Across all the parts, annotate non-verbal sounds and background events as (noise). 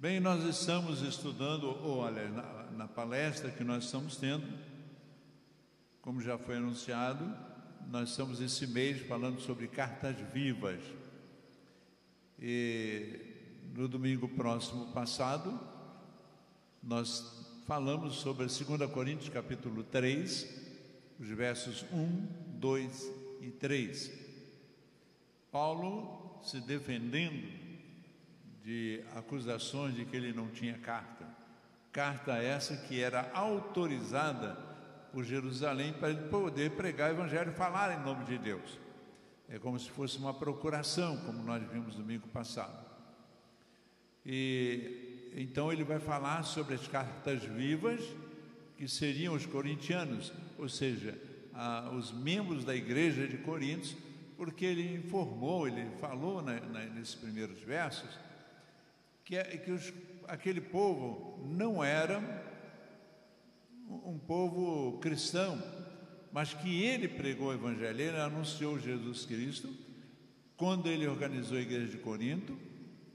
Bem, nós estamos estudando, ou olha, na, na palestra que nós estamos tendo, como já foi anunciado, nós estamos esse mês falando sobre cartas vivas. E no domingo próximo passado, nós falamos sobre 2 Coríntios capítulo 3, os versos 1, 2 e 3. Paulo se defendendo de acusações de que ele não tinha carta. Carta essa que era autorizada por Jerusalém para ele poder pregar o evangelho e falar em nome de Deus. É como se fosse uma procuração, como nós vimos domingo passado. E então ele vai falar sobre as cartas vivas, que seriam os corintianos, ou seja, a, os membros da igreja de Coríntios, porque ele informou, ele falou na, na, nesses primeiros versos, que, é, que os, aquele povo não era um povo cristão, mas que ele pregou o evangelho, ele anunciou Jesus Cristo, quando ele organizou a igreja de Corinto,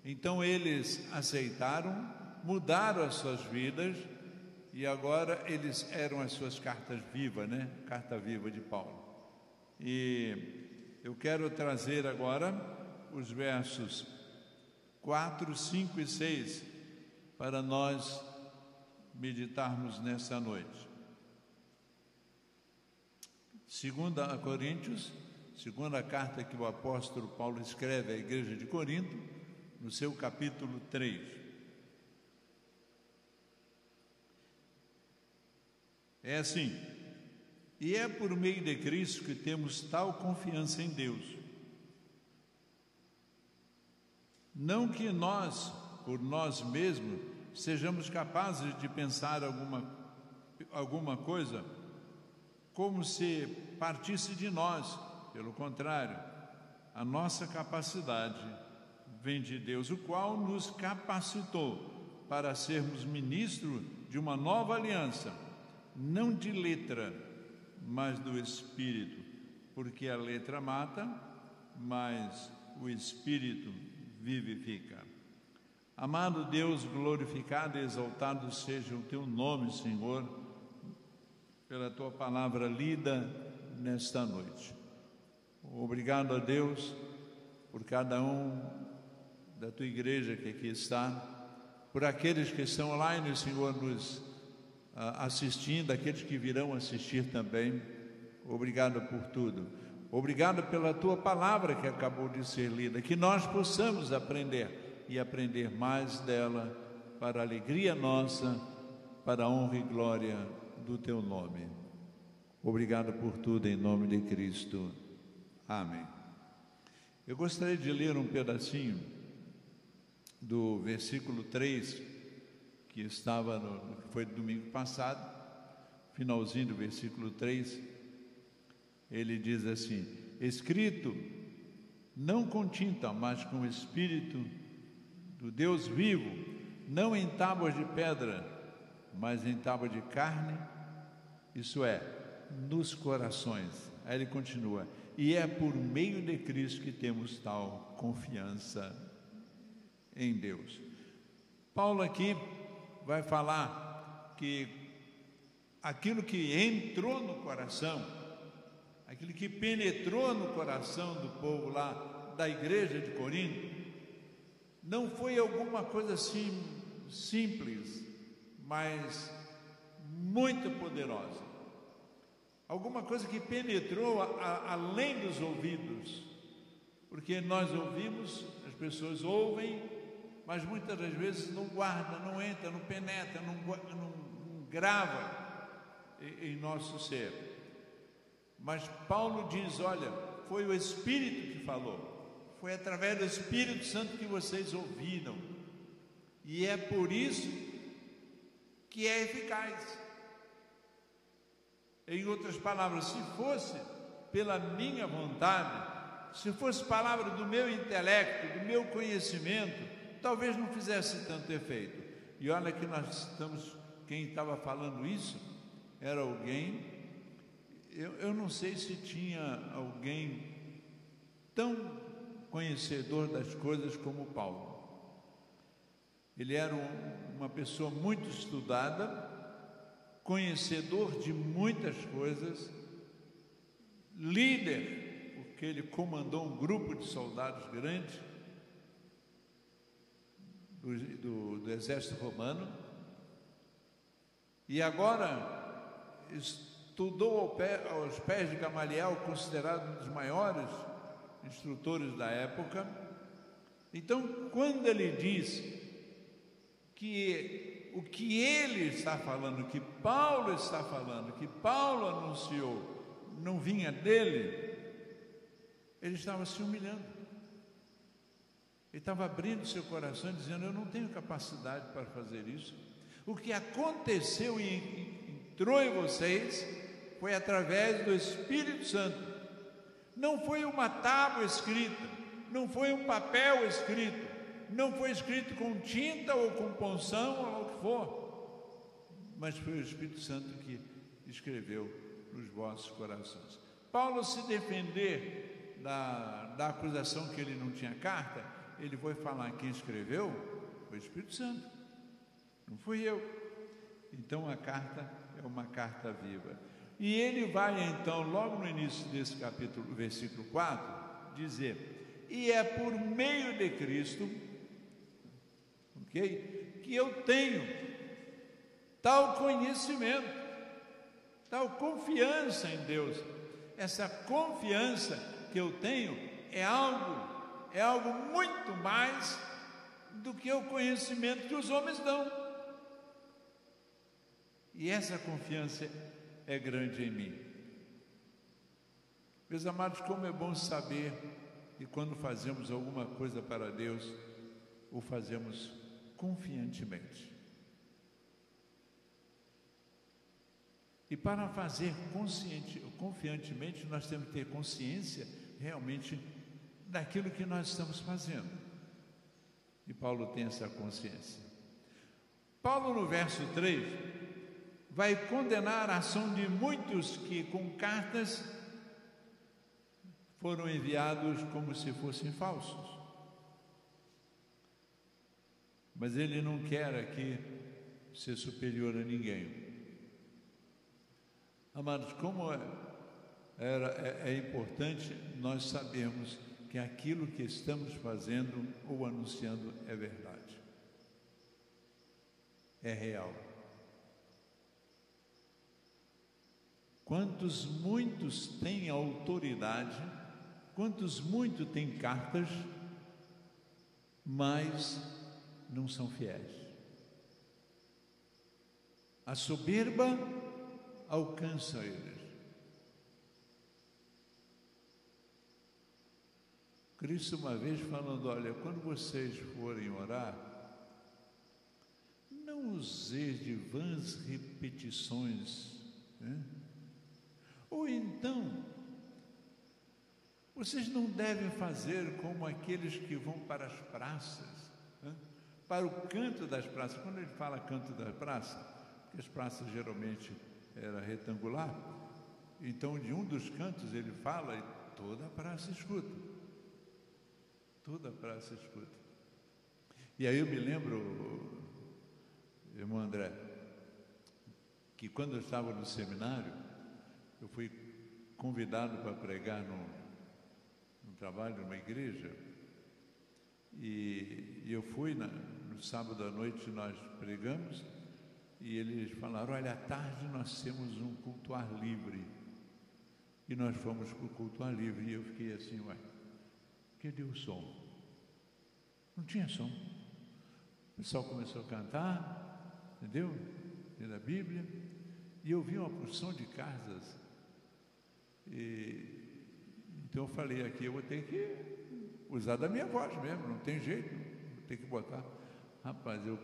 então eles aceitaram, mudaram as suas vidas e agora eles eram as suas cartas vivas, né? Carta viva de Paulo. E eu quero trazer agora os versos 4, 5 e 6 para nós meditarmos nessa noite. Segunda a Coríntios, segunda carta que o apóstolo Paulo escreve à igreja de Corinto, no seu capítulo 3. É assim: E é por meio de Cristo que temos tal confiança em Deus Não que nós, por nós mesmos, sejamos capazes de pensar alguma, alguma coisa como se partisse de nós, pelo contrário, a nossa capacidade vem de Deus, o qual nos capacitou para sermos ministros de uma nova aliança, não de letra, mas do Espírito, porque a letra mata, mas o Espírito vivifica. Amado Deus, glorificado e exaltado seja o teu nome, Senhor, pela tua palavra lida nesta noite. Obrigado a Deus por cada um da tua igreja que aqui está, por aqueles que estão online, Senhor, nos ah, assistindo, aqueles que virão assistir também. Obrigado por tudo. Obrigado pela tua palavra que acabou de ser lida, que nós possamos aprender e aprender mais dela para a alegria nossa, para a honra e glória do teu nome. Obrigado por tudo em nome de Cristo. Amém. Eu gostaria de ler um pedacinho do versículo 3 que estava no foi domingo passado, finalzinho do versículo 3 ele diz assim: escrito não com tinta, mas com o espírito do Deus vivo, não em tábuas de pedra, mas em tábuas de carne, isso é, nos corações. Aí ele continua: e é por meio de Cristo que temos tal confiança em Deus. Paulo aqui vai falar que aquilo que entrou no coração, aquilo que penetrou no coração do povo lá da igreja de Corinto, não foi alguma coisa assim simples, mas muito poderosa. Alguma coisa que penetrou a, a, além dos ouvidos, porque nós ouvimos, as pessoas ouvem, mas muitas das vezes não guarda, não entra, não penetra, não, não, não grava em, em nosso ser. Mas Paulo diz: olha, foi o Espírito que falou, foi através do Espírito Santo que vocês ouviram, e é por isso que é eficaz. Em outras palavras, se fosse pela minha vontade, se fosse palavra do meu intelecto, do meu conhecimento, talvez não fizesse tanto efeito. E olha que nós estamos, quem estava falando isso era alguém eu, eu não sei se tinha alguém tão conhecedor das coisas como Paulo. Ele era um, uma pessoa muito estudada, conhecedor de muitas coisas, líder, porque ele comandou um grupo de soldados grande do, do, do exército romano, e agora estudou aos pés de Gamaliel, considerado um dos maiores instrutores da época. Então, quando ele diz que o que ele está falando, que Paulo está falando, que Paulo anunciou, não vinha dele, ele estava se humilhando. Ele estava abrindo seu coração, dizendo: Eu não tenho capacidade para fazer isso. O que aconteceu e entrou em vocês foi através do Espírito Santo. Não foi uma tábua escrita, não foi um papel escrito, não foi escrito com tinta ou com ponção ou o que for, mas foi o Espírito Santo que escreveu nos vossos corações. Paulo se defender da, da acusação que ele não tinha carta, ele foi falar quem escreveu foi o Espírito Santo, não fui eu. Então a carta é uma carta viva. E ele vai então, logo no início desse capítulo, versículo 4, dizer: E é por meio de Cristo, ok? Que eu tenho tal conhecimento, tal confiança em Deus. Essa confiança que eu tenho é algo, é algo muito mais do que o conhecimento que os homens dão. E essa confiança é grande em mim. Meus amados, como é bom saber que quando fazemos alguma coisa para Deus, o fazemos confiantemente. E para fazer confiantemente, nós temos que ter consciência realmente daquilo que nós estamos fazendo. E Paulo tem essa consciência. Paulo, no verso 3, vai condenar a ação de muitos que, com cartas, foram enviados como se fossem falsos. Mas ele não quer aqui ser superior a ninguém. Amados, como é, era, é, é importante nós sabermos que aquilo que estamos fazendo ou anunciando é verdade, é real. Quantos muitos têm autoridade, quantos muitos têm cartas, mas não são fiéis. A soberba alcança eles. Cristo, uma vez falando: Olha, quando vocês forem orar, não useis de vãs repetições. Né? Ou então, vocês não devem fazer como aqueles que vão para as praças, né? para o canto das praças. Quando ele fala canto da praça, porque as praças geralmente era retangular, então de um dos cantos ele fala e toda a praça escuta. Toda a praça escuta. E aí eu me lembro, irmão André, que quando eu estava no seminário, eu fui convidado para pregar no trabalho numa igreja e, e eu fui na, no sábado à noite nós pregamos e eles falaram, olha, à tarde nós temos um culto ar livre. E nós fomos para o culto ar livre. E eu fiquei assim, ué, cadê o som? Não tinha som. O pessoal começou a cantar, entendeu? Lendo a Bíblia. E eu vi uma porção de casas e, então eu falei aqui, eu vou ter que usar da minha voz mesmo, não tem jeito, ter que botar. Rapaz, eu,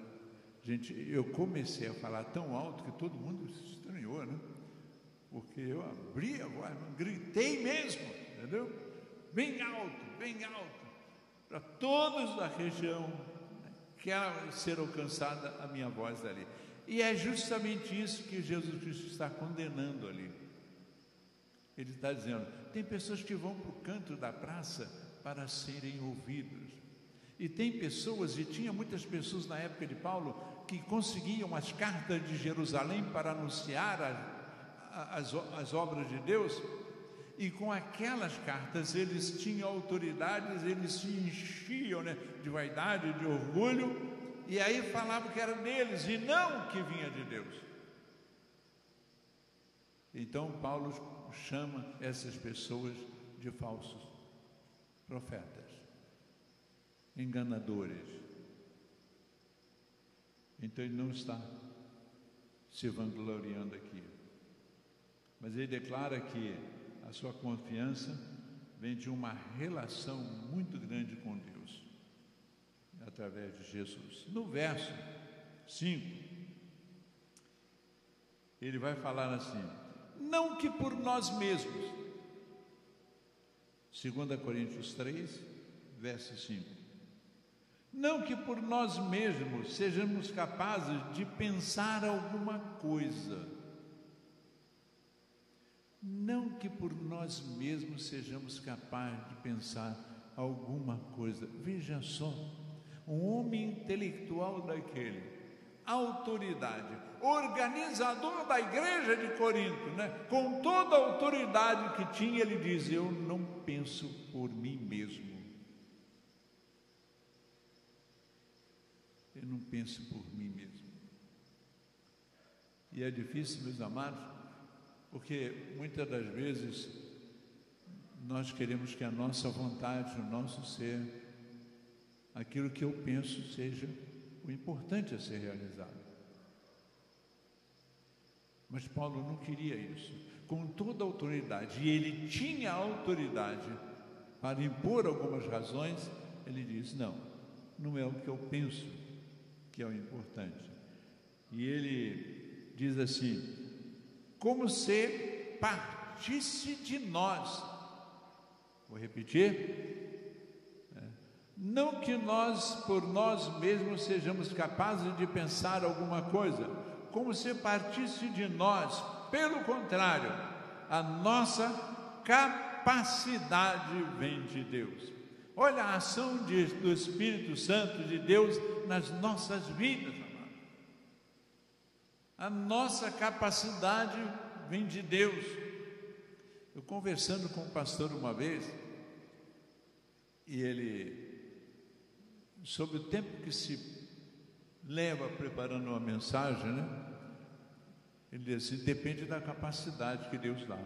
gente, eu comecei a falar tão alto que todo mundo se estranhou, né? Porque eu abri a voz, gritei mesmo, entendeu? Bem alto, bem alto, para todos da região quer ser alcançada a minha voz dali. E é justamente isso que Jesus Cristo está condenando ali. Ele está dizendo: tem pessoas que vão para o canto da praça para serem ouvidos. E tem pessoas, e tinha muitas pessoas na época de Paulo, que conseguiam as cartas de Jerusalém para anunciar a, as, as obras de Deus, e com aquelas cartas eles tinham autoridades, eles se enchiam né, de vaidade, de orgulho, e aí falavam que era deles e não que vinha de Deus. Então Paulo chama essas pessoas de falsos profetas, enganadores. Então ele não está se vangloriando aqui. Mas ele declara que a sua confiança vem de uma relação muito grande com Deus, através de Jesus. No verso 5, ele vai falar assim: não que por nós mesmos, 2 Coríntios 3, verso 5. Não que por nós mesmos sejamos capazes de pensar alguma coisa. Não que por nós mesmos sejamos capazes de pensar alguma coisa. Veja só, um homem intelectual daquele, autoridade, organizador da igreja de Corinto, né? com toda a autoridade que tinha, ele diz: Eu não penso por mim mesmo. Eu não penso por mim mesmo. E é difícil, meus amados, porque muitas das vezes nós queremos que a nossa vontade, o nosso ser, aquilo que eu penso seja o importante a ser realizado. Mas Paulo não queria isso. Com toda a autoridade, e ele tinha autoridade para impor algumas razões, ele diz: Não, não é o que eu penso que é o importante. E ele diz assim: Como se partisse de nós. Vou repetir. É. Não que nós, por nós mesmos, sejamos capazes de pensar alguma coisa, como se partisse de nós. Pelo contrário, a nossa capacidade vem de Deus. Olha a ação de, do Espírito Santo de Deus nas nossas vidas, amado. A nossa capacidade vem de Deus. Eu conversando com um pastor uma vez, e ele, sobre o tempo que se leva preparando uma mensagem, né? Ele diz assim: depende da capacidade que Deus dá.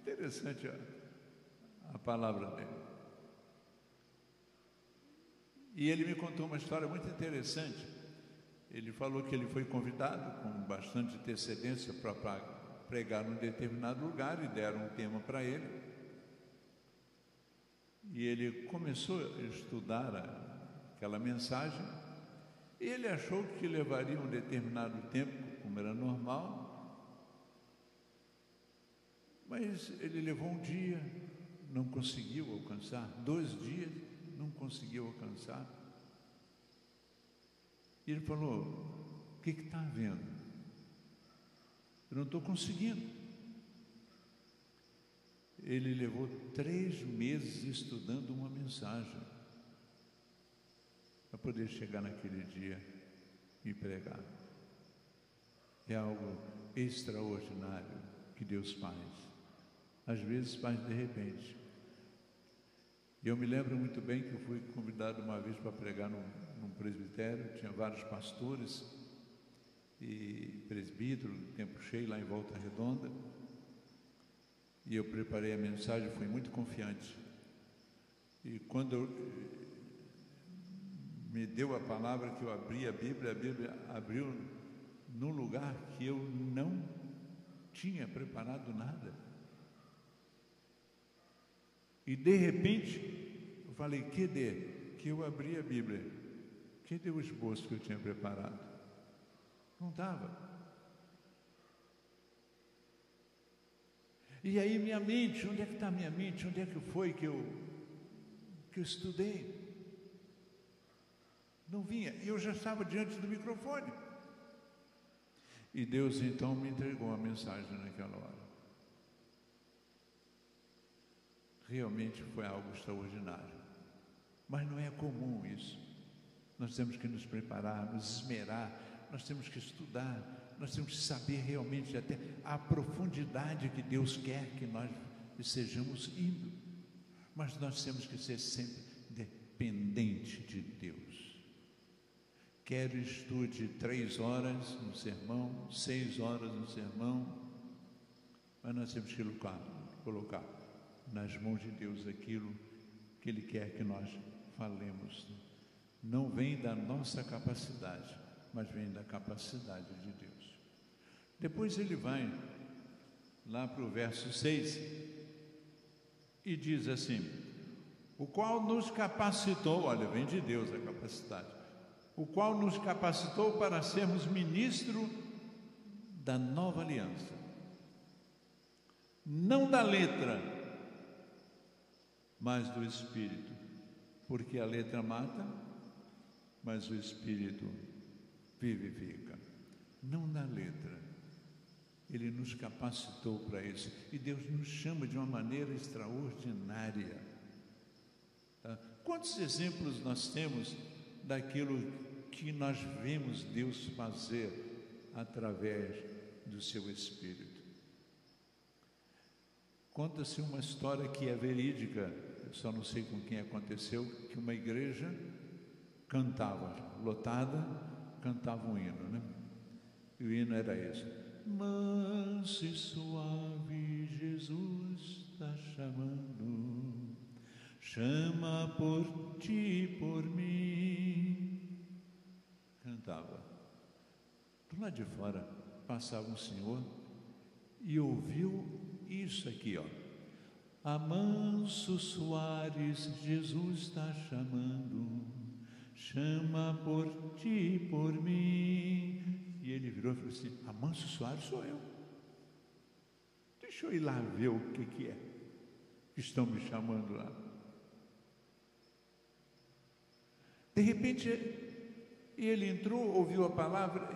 Interessante a, a palavra dele. E ele me contou uma história muito interessante. Ele falou que ele foi convidado com bastante antecedência para pregar num determinado lugar e deram um tema para ele. E ele começou a estudar aquela mensagem ele achou que levaria um determinado tempo, como era normal, mas ele levou um dia, não conseguiu alcançar, dois dias, não conseguiu alcançar. E ele falou: O que está havendo? Eu não estou conseguindo. Ele levou três meses estudando uma mensagem para poder chegar naquele dia e pregar. É algo extraordinário que Deus faz. Às vezes faz de repente. Eu me lembro muito bem que eu fui convidado uma vez para pregar num, num presbitério, tinha vários pastores e presbítero, tempo cheio lá em Volta Redonda. E eu preparei a mensagem, fui muito confiante. E quando eu, me deu a palavra que eu abri a Bíblia, a Bíblia abriu num lugar que eu não tinha preparado nada. E de repente, eu falei, que de? Que eu abri a Bíblia. Que deu o esboço que eu tinha preparado? Não estava. E aí minha mente, onde é que está minha mente? Onde é que foi que eu, que eu estudei? Não vinha. E eu já estava diante do microfone. E Deus então me entregou a mensagem naquela hora. Realmente foi algo extraordinário. Mas não é comum isso. nós temos que nos preparar, nos esmerar, nós temos que estudar, nós temos que saber realmente até a profundidade que Deus quer que nós estejamos indo. Mas nós temos que ser sempre dependente de Deus. Quero estude três horas no sermão, seis horas no sermão, mas nós temos que colocar, colocar nas mãos de Deus aquilo que Ele quer que nós falemos não vem da nossa capacidade, mas vem da capacidade de Deus. Depois ele vai lá para o verso 6 e diz assim: O qual nos capacitou, olha, vem de Deus a capacidade, o qual nos capacitou para sermos ministro da nova aliança, não da letra, mas do Espírito, porque a letra mata, mas o Espírito vivifica. Não na letra. Ele nos capacitou para isso. E Deus nos chama de uma maneira extraordinária. Tá? Quantos exemplos nós temos daquilo que nós vemos Deus fazer através do seu Espírito? Conta-se uma história que é verídica, eu só não sei com quem aconteceu, que uma igreja cantava, lotada, cantava um hino, né? E o hino era esse: Manso e suave, Jesus está chamando, chama por ti, por mim. Cantava. Do lado de fora passava um senhor e ouviu isso aqui, ó. Amanso Soares, Jesus está chamando chama por ti, por mim. E ele virou e falou assim: Amanso Soares sou eu. Deixa eu ir lá ver o que, que é estão me chamando lá. De repente, ele entrou, ouviu a palavra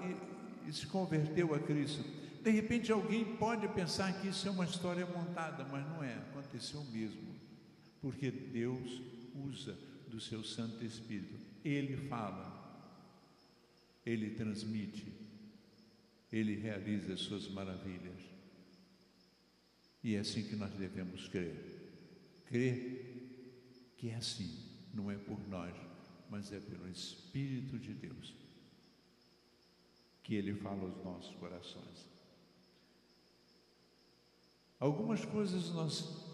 e, e se converteu a Cristo. De repente, alguém pode pensar que isso é uma história montada, mas não é, aconteceu mesmo, porque Deus usa do seu Santo Espírito. Ele fala, ele transmite, ele realiza as suas maravilhas. E é assim que nós devemos crer. Crer que é assim, não é por nós, mas é pelo Espírito de Deus que ele fala aos nossos corações. Algumas coisas nós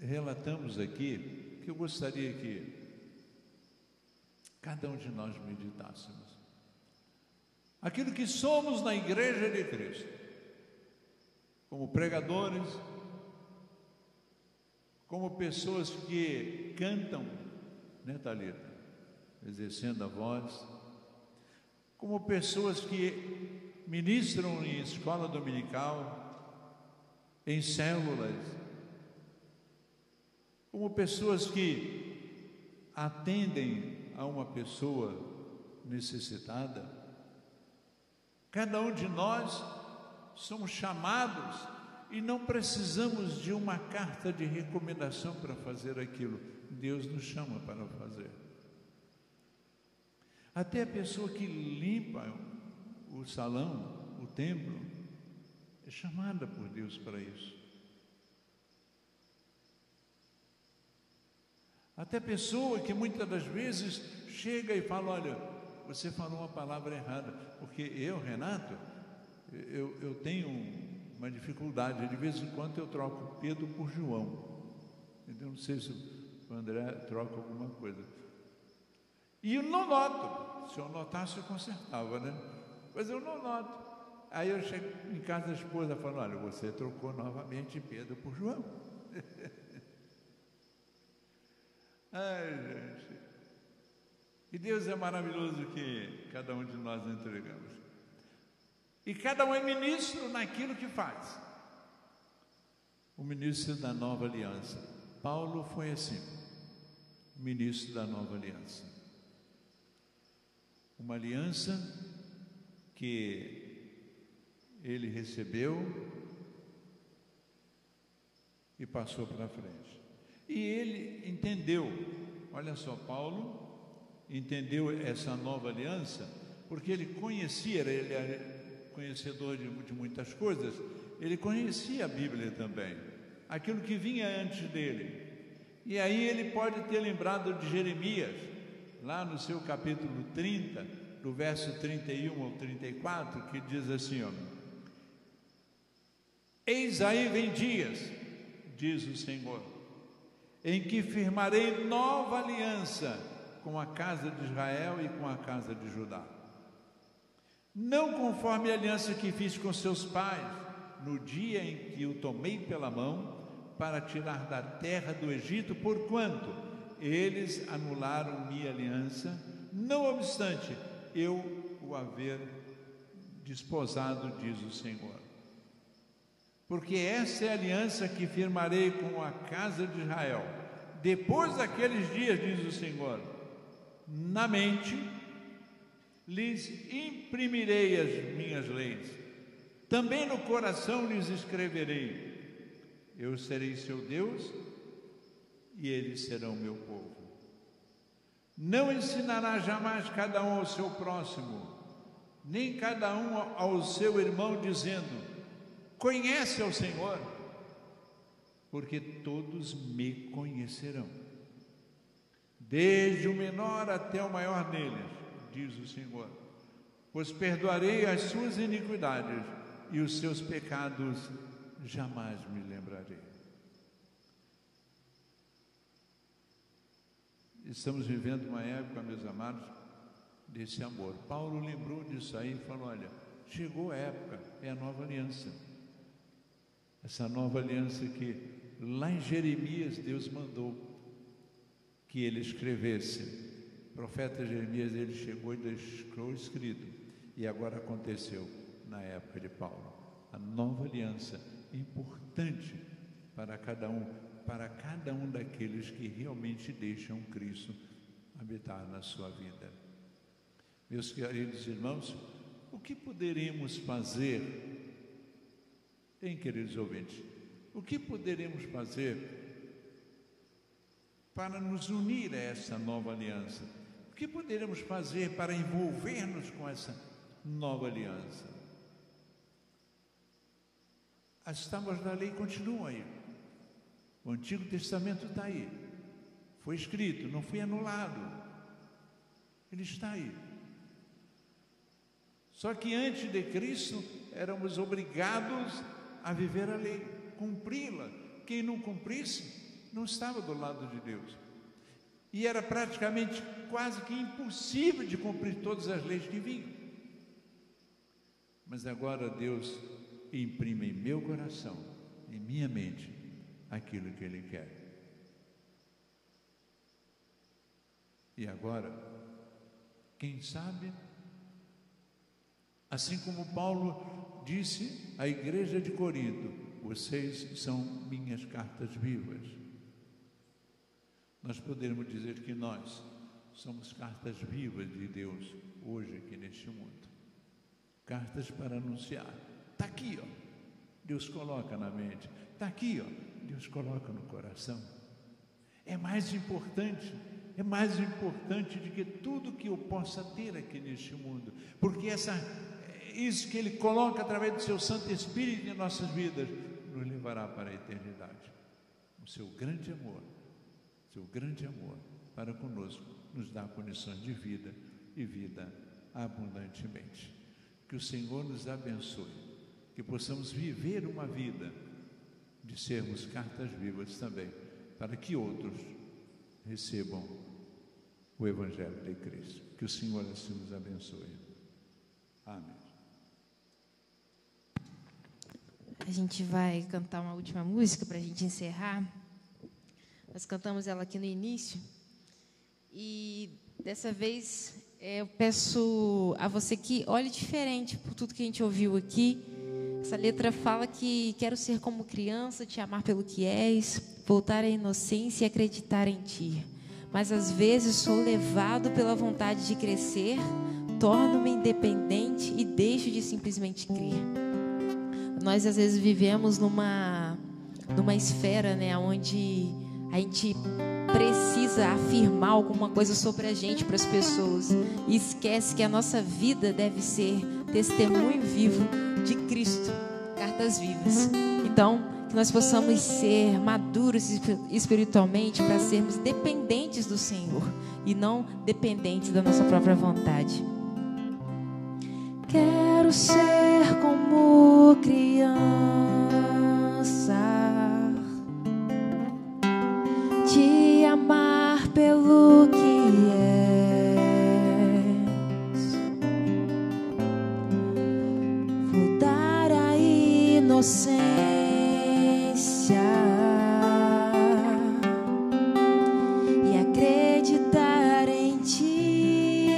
relatamos aqui que eu gostaria que cada um de nós meditássemos. Aquilo que somos na Igreja de Cristo, como pregadores, como pessoas que cantam, né, Thalita? Exercendo a voz, como pessoas que ministram em escola dominical, em células, como pessoas que atendem a uma pessoa necessitada. Cada um de nós somos chamados e não precisamos de uma carta de recomendação para fazer aquilo. Deus nos chama para fazer. Até a pessoa que limpa o salão, o templo, é chamada por Deus para isso. Até pessoa que muitas das vezes chega e fala: Olha, você falou uma palavra errada, porque eu, Renato, eu, eu tenho uma dificuldade, de vez em quando eu troco Pedro por João. Então, não sei se o André troca alguma coisa. E eu não noto. Se eu notasse, eu consertava, né? Mas eu não noto. Aí eu chego em casa da esposa falo, olha, você trocou novamente Pedro por João. (laughs) Ai, gente. E Deus é maravilhoso que cada um de nós entregamos. E cada um é ministro naquilo que faz. O ministro da nova aliança. Paulo foi assim, ministro da nova aliança. Uma aliança que ele recebeu e passou para frente. E ele entendeu, olha só, Paulo entendeu essa nova aliança porque ele conhecia, ele conhecedor de, de muitas coisas, ele conhecia a Bíblia também, aquilo que vinha antes dele. E aí ele pode ter lembrado de Jeremias, lá no seu capítulo 30, do verso 31 ao 34, que diz assim: ó, Eis aí vem dias, diz o Senhor, em que firmarei nova aliança com a casa de Israel e com a casa de Judá. Não conforme a aliança que fiz com seus pais, no dia em que o tomei pela mão para tirar da terra do Egito, porquanto eles anularam minha aliança, não obstante eu o haver desposado, diz o Senhor. Porque essa é a aliança que firmarei com a casa de Israel. Depois daqueles dias, diz o Senhor, na mente lhes imprimirei as minhas leis, também no coração lhes escreverei. Eu serei seu Deus e eles serão meu povo. Não ensinará jamais cada um ao seu próximo, nem cada um ao seu irmão, dizendo: Conhece ao Senhor, porque todos me conhecerão, desde o menor até o maior deles, diz o Senhor. Pois perdoarei as suas iniquidades e os seus pecados jamais me lembrarei. Estamos vivendo uma época, meus amados, desse amor. Paulo lembrou disso aí e falou: olha, chegou a época, é a nova aliança. Essa nova aliança que lá em Jeremias Deus mandou que ele escrevesse. Profeta Jeremias ele chegou e deixou escrito. E agora aconteceu na época de Paulo. A nova aliança importante para cada um para cada um daqueles que realmente deixam Cristo habitar na sua vida. Meus queridos irmãos, o que poderemos fazer, em queridos ouvintes, o que poderemos fazer para nos unir a essa nova aliança? Que poderemos fazer para envolver-nos com essa nova aliança? As tábuas da lei continuam aí. O Antigo Testamento está aí. Foi escrito, não foi anulado. Ele está aí. Só que antes de Cristo éramos obrigados a viver a lei, cumpri-la. Quem não cumprisse não estava do lado de Deus. E era praticamente quase que impossível de cumprir todas as leis que vinham. Mas agora Deus imprime em meu coração, em minha mente, aquilo que Ele quer. E agora, quem sabe, assim como Paulo disse à igreja de Corinto: vocês são minhas cartas vivas. Nós podemos dizer que nós somos cartas vivas de Deus hoje aqui neste mundo. Cartas para anunciar. Está aqui, ó. Deus coloca na mente. Está aqui, ó. Deus coloca no coração. É mais importante, é mais importante do que tudo que eu possa ter aqui neste mundo, porque essa, isso que Ele coloca através do Seu Santo Espírito em nossas vidas nos levará para a eternidade. O Seu grande amor, Seu grande amor para conosco nos dá condições de vida e vida abundantemente. Que o Senhor nos abençoe, que possamos viver uma vida de sermos cartas vivas também, para que outros recebam o Evangelho de Cristo. Que o Senhor assim nos abençoe. Amém. A gente vai cantar uma última música para a gente encerrar. Nós cantamos ela aqui no início. E dessa vez é, eu peço a você que olhe diferente por tudo que a gente ouviu aqui essa letra fala que quero ser como criança, te amar pelo que és, voltar à inocência e acreditar em ti. Mas às vezes sou levado pela vontade de crescer, torno-me independente e deixo de simplesmente crer. Nós às vezes vivemos numa numa esfera, né, onde a gente precisa afirmar alguma coisa sobre a gente para as pessoas e esquece que a nossa vida deve ser testemunho vivo de Cristo, cartas vivas. Então, que nós possamos ser maduros espiritualmente para sermos dependentes do Senhor e não dependentes da nossa própria vontade. Quero ser como criança, inocência. e acreditar em ti.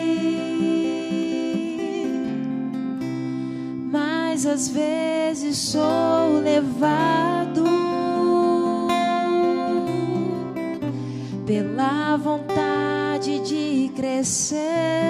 Mas às vezes sou levado pela vontade de crescer.